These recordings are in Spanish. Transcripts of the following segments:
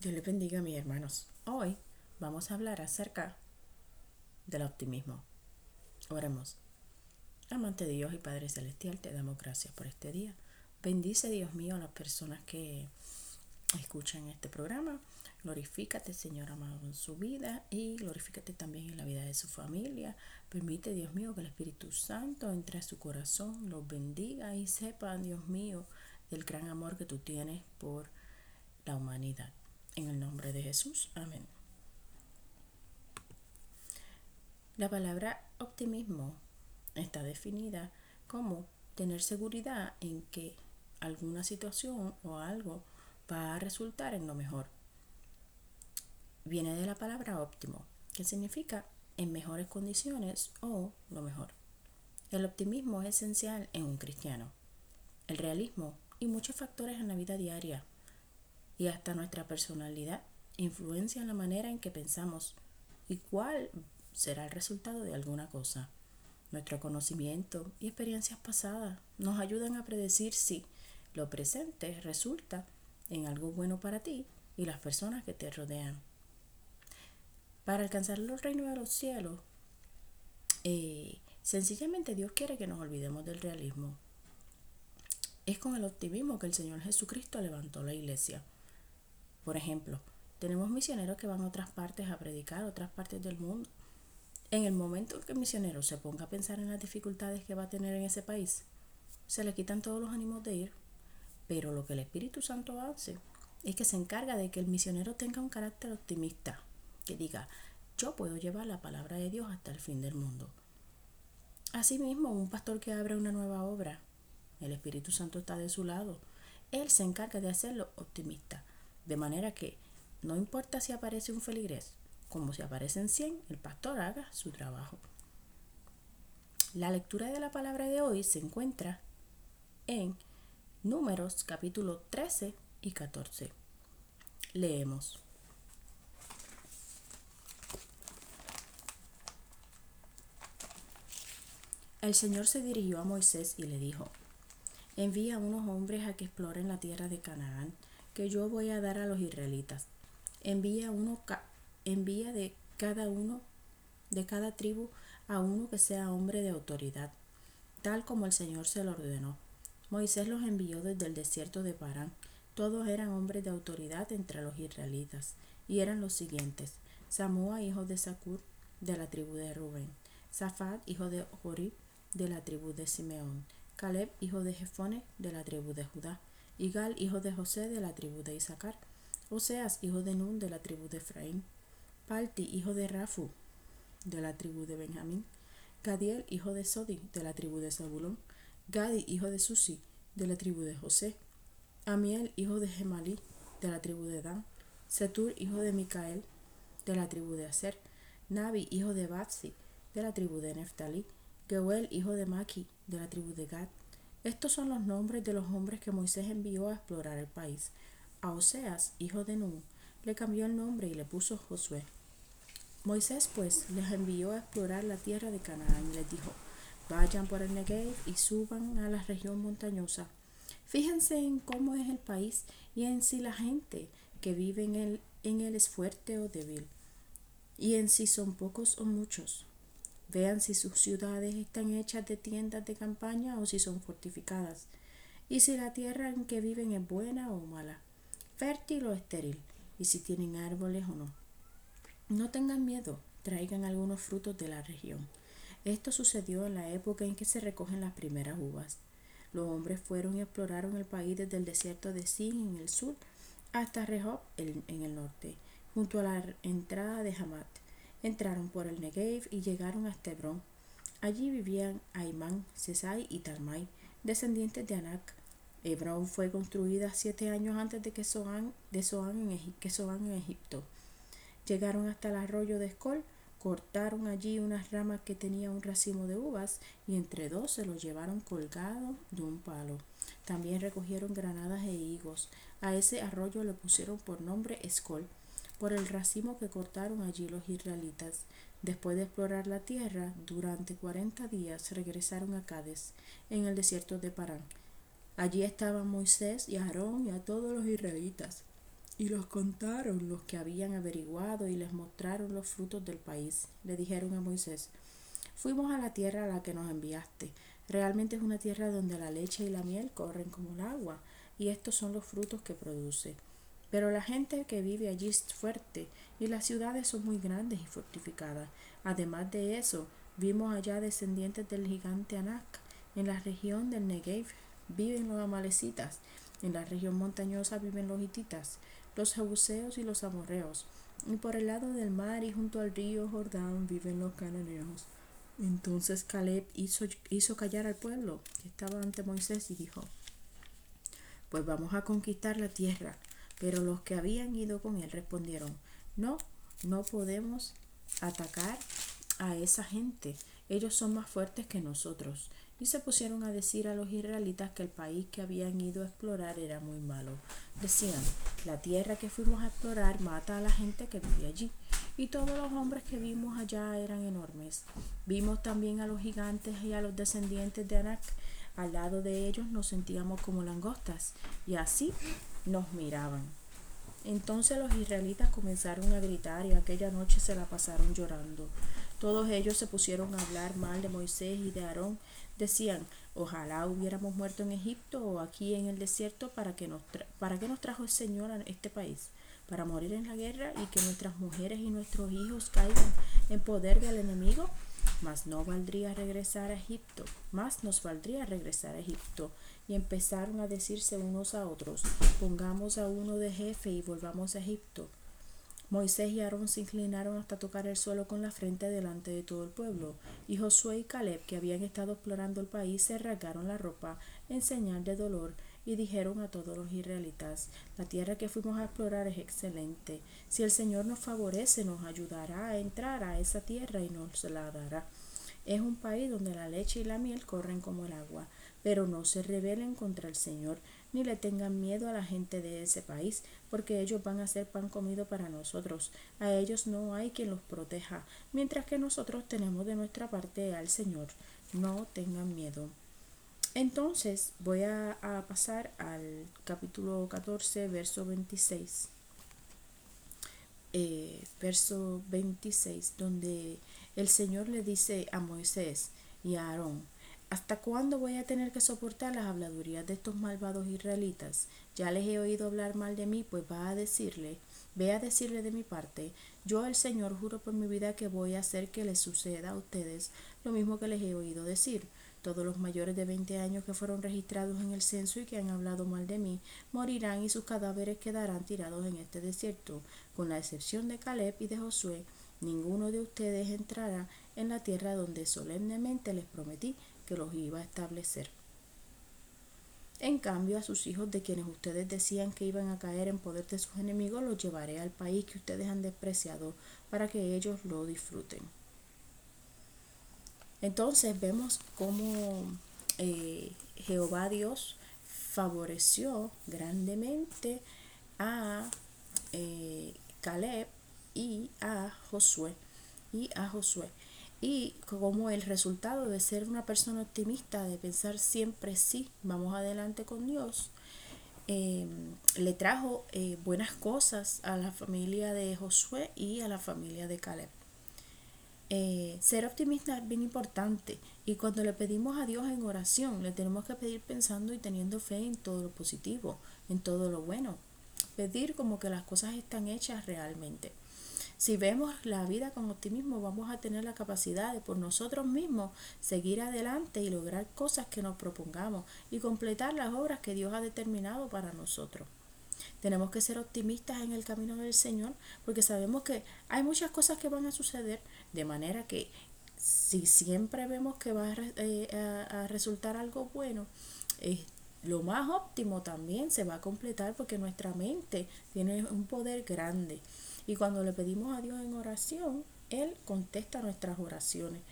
Dios les bendiga, mis hermanos. Hoy vamos a hablar acerca del optimismo. Oremos. Amante de Dios y Padre Celestial, te damos gracias por este día. Bendice, Dios mío, a las personas que escuchan este programa. Glorifícate, Señor amado, en su vida y glorifícate también en la vida de su familia. Permite, Dios mío, que el Espíritu Santo entre a su corazón, los bendiga y sepan, Dios mío, del gran amor que tú tienes por la humanidad. En el nombre de Jesús. Amén. La palabra optimismo está definida como tener seguridad en que alguna situación o algo va a resultar en lo mejor. Viene de la palabra óptimo, que significa en mejores condiciones o lo mejor. El optimismo es esencial en un cristiano. El realismo y muchos factores en la vida diaria y hasta nuestra personalidad influencian la manera en que pensamos y cuál será el resultado de alguna cosa. Nuestro conocimiento y experiencias pasadas nos ayudan a predecir si lo presente resulta en algo bueno para ti y las personas que te rodean. Para alcanzar los reinos de los cielos, eh, sencillamente Dios quiere que nos olvidemos del realismo. Es con el optimismo que el Señor Jesucristo levantó la iglesia. Por ejemplo, tenemos misioneros que van a otras partes a predicar, otras partes del mundo. En el momento en que el misionero se ponga a pensar en las dificultades que va a tener en ese país, se le quitan todos los ánimos de ir. Pero lo que el Espíritu Santo hace es que se encarga de que el misionero tenga un carácter optimista, que diga, yo puedo llevar la palabra de Dios hasta el fin del mundo. Asimismo, un pastor que abre una nueva obra, el Espíritu Santo está de su lado. Él se encarga de hacerlo optimista. De manera que no importa si aparece un feligrés, como si aparecen 100, el pastor haga su trabajo. La lectura de la palabra de hoy se encuentra en Números capítulo 13 y 14. Leemos. El Señor se dirigió a Moisés y le dijo, envía a unos hombres a que exploren la tierra de Canaán que yo voy a dar a los israelitas. Envía, uno, envía de cada uno, de cada tribu, a uno que sea hombre de autoridad, tal como el Señor se lo ordenó. Moisés los envió desde el desierto de Parán. Todos eran hombres de autoridad entre los israelitas, y eran los siguientes: Samúa, hijo de Sacur, de la tribu de Rubén, Zafat, hijo de Jorib, de la tribu de Simeón, Caleb, hijo de Jefone, de la tribu de Judá, Igal, hijo de José, de la tribu de Isaacar, Oseas, hijo de Nun, de la tribu de Efraín, Palti, hijo de Rafu, de la tribu de Benjamín, Gadiel, hijo de Sodi, de la tribu de Zabulón, Gadi, hijo de Susi, de la tribu de José, Amiel, hijo de Gemalí, de la tribu de Dan, Setur, hijo de Micael, de la tribu de Aser, Nabi, hijo de Babsi, de la tribu de Neftalí, Geuel, hijo de Maki, de la tribu de Gad, estos son los nombres de los hombres que Moisés envió a explorar el país. A Oseas, hijo de Nun, le cambió el nombre y le puso Josué. Moisés pues les envió a explorar la tierra de Canaán y les dijo, vayan por el Negev y suban a la región montañosa. Fíjense en cómo es el país y en si la gente que vive en él, en él es fuerte o débil, y en si son pocos o muchos. Vean si sus ciudades están hechas de tiendas de campaña o si son fortificadas, y si la tierra en que viven es buena o mala, fértil o estéril, y si tienen árboles o no. No tengan miedo, traigan algunos frutos de la región. Esto sucedió en la época en que se recogen las primeras uvas. Los hombres fueron y exploraron el país desde el desierto de Sin en el sur hasta Rehob en el norte, junto a la entrada de Hamat. Entraron por el Negev y llegaron hasta Hebrón. Allí vivían Aimán, Sesai y Talmai, descendientes de Anak. Hebrón fue construida siete años antes de que Soán, de en, Egipto. Llegaron hasta el arroyo de Escol, cortaron allí unas ramas que tenían un racimo de uvas y entre dos se los llevaron colgado de un palo. También recogieron granadas e higos. A ese arroyo le pusieron por nombre Escol por el racimo que cortaron allí los israelitas. Después de explorar la tierra, durante cuarenta días regresaron a Cádiz, en el desierto de Parán. Allí estaban Moisés y Aarón y a todos los israelitas. Y los contaron los que habían averiguado y les mostraron los frutos del país. Le dijeron a Moisés, fuimos a la tierra a la que nos enviaste. Realmente es una tierra donde la leche y la miel corren como el agua, y estos son los frutos que produce. Pero la gente que vive allí es fuerte, y las ciudades son muy grandes y fortificadas. Además de eso, vimos allá descendientes del gigante Anak. En la región del Negev viven los amalecitas, en la región montañosa viven los hititas los jebuseos y los amorreos, y por el lado del mar y junto al río Jordán viven los cananeos. Entonces Caleb hizo, hizo callar al pueblo que estaba ante Moisés y dijo, pues vamos a conquistar la tierra. Pero los que habían ido con él respondieron, no, no podemos atacar a esa gente. Ellos son más fuertes que nosotros y se pusieron a decir a los israelitas que el país que habían ido a explorar era muy malo. Decían, la tierra que fuimos a explorar mata a la gente que vive allí, y todos los hombres que vimos allá eran enormes. Vimos también a los gigantes y a los descendientes de Anak. Al lado de ellos nos sentíamos como langostas, y así nos miraban. Entonces los israelitas comenzaron a gritar y aquella noche se la pasaron llorando. Todos ellos se pusieron a hablar mal de Moisés y de Aarón. Decían, ojalá hubiéramos muerto en Egipto o aquí en el desierto para que nos, para que nos trajo el Señor a este país, para morir en la guerra y que nuestras mujeres y nuestros hijos caigan en poder del enemigo. Mas no valdría regresar a Egipto, más nos valdría regresar a Egipto. Y empezaron a decirse unos a otros, pongamos a uno de jefe y volvamos a Egipto. Moisés y Aarón se inclinaron hasta tocar el suelo con la frente delante de todo el pueblo, y Josué y Caleb, que habían estado explorando el país, se rasgaron la ropa en señal de dolor y dijeron a todos los israelitas, la tierra que fuimos a explorar es excelente. Si el Señor nos favorece, nos ayudará a entrar a esa tierra y nos la dará. Es un país donde la leche y la miel corren como el agua, pero no se rebelen contra el Señor, ni le tengan miedo a la gente de ese país, porque ellos van a ser pan comido para nosotros. A ellos no hay quien los proteja, mientras que nosotros tenemos de nuestra parte al Señor. No tengan miedo. Entonces voy a, pasar al capítulo 14, verso 26. Eh, verso 26, donde el Señor le dice a Moisés y a Aarón, ¿Hasta cuándo voy a tener que soportar las habladurías de estos malvados israelitas? Ya les he oído hablar mal de mí, pues va a decirle, ve a decirle de mi parte, yo el Señor juro por mi vida que voy a hacer que les suceda a ustedes lo mismo que les he oído decir. Todos los mayores de veinte años que fueron registrados en el censo y que han hablado mal de mí morirán y sus cadáveres quedarán tirados en este desierto, con la excepción de Caleb y de Josué. Ninguno de ustedes entrará en la tierra donde solemnemente les prometí que los iba a establecer. En cambio, a sus hijos de quienes ustedes decían que iban a caer en poder de sus enemigos, los llevaré al país que ustedes han despreciado para que ellos lo disfruten. Entonces vemos cómo eh, Jehová Dios favoreció grandemente a eh, Caleb y a Josué y a Josué y como el resultado de ser una persona optimista, de pensar siempre sí, vamos adelante con Dios, em, le trajo eh, buenas cosas a la familia de Josué y a la familia de Caleb. Eh, ser optimista es bien importante y cuando le pedimos a Dios en oración, le tenemos que pedir pensando y teniendo fe en todo lo positivo, en todo lo bueno. Pedir como que las cosas están hechas realmente. Si vemos la vida con optimismo, vamos a tener la capacidad de por nosotros mismos seguir adelante y lograr cosas que nos propongamos y completar las obras que Dios ha determinado para nosotros. Tenemos que ser optimistas en el camino del Señor porque sabemos que hay muchas cosas que van a suceder de manera que si siempre vemos que va a, eh, resultar algo bueno, lo más óptimo también se va a completar porque nuestra mente tiene un poder grande. Y cuando le pedimos a Dios en oración, Él contesta nuestras oraciones.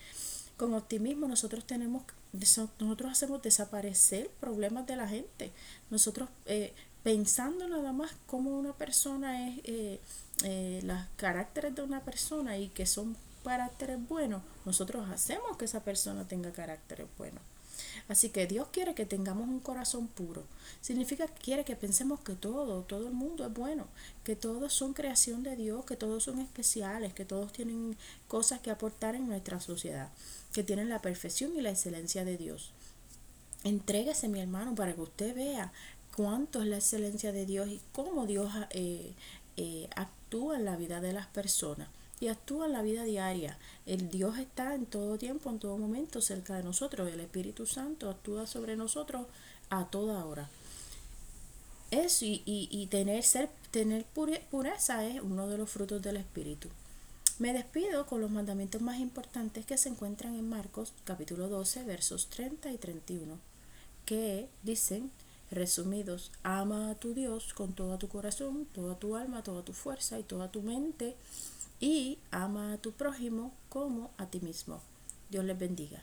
Con optimismo nosotros tenemos, nosotros hacemos desaparecer problemas de la gente. Nosotros eh, pensando nada más cómo una persona es, eh, eh, los caracteres de una persona y que son caracteres buenos, nosotros hacemos que esa persona tenga caracteres buenos. Así que Dios quiere que tengamos un corazón puro. Significa que quiere que pensemos que todo, todo el mundo es bueno, que todos son creación de Dios, que todos son especiales, que todos tienen cosas que aportar en nuestra sociedad, que tienen la perfección y la excelencia de Dios. Entréguese, mi hermano, para que usted vea cuánto es la excelencia de Dios y cómo Dios eh, eh, actúa en la vida de las personas y actúa en la vida diaria. El Dios está en todo tiempo, en todo momento cerca de nosotros. El Espíritu Santo actúa sobre nosotros a toda hora. Eso y, y, tener, ser, tener pureza es uno de los frutos del Espíritu. Me despido con los mandamientos más importantes que se encuentran en Marcos capítulo 12 versos 30 y 31, que dicen, resumidos, ama a tu Dios con todo tu corazón, toda tu alma, toda tu fuerza y toda tu mente y ama a tu prójimo como a ti mismo. Dios les bendiga.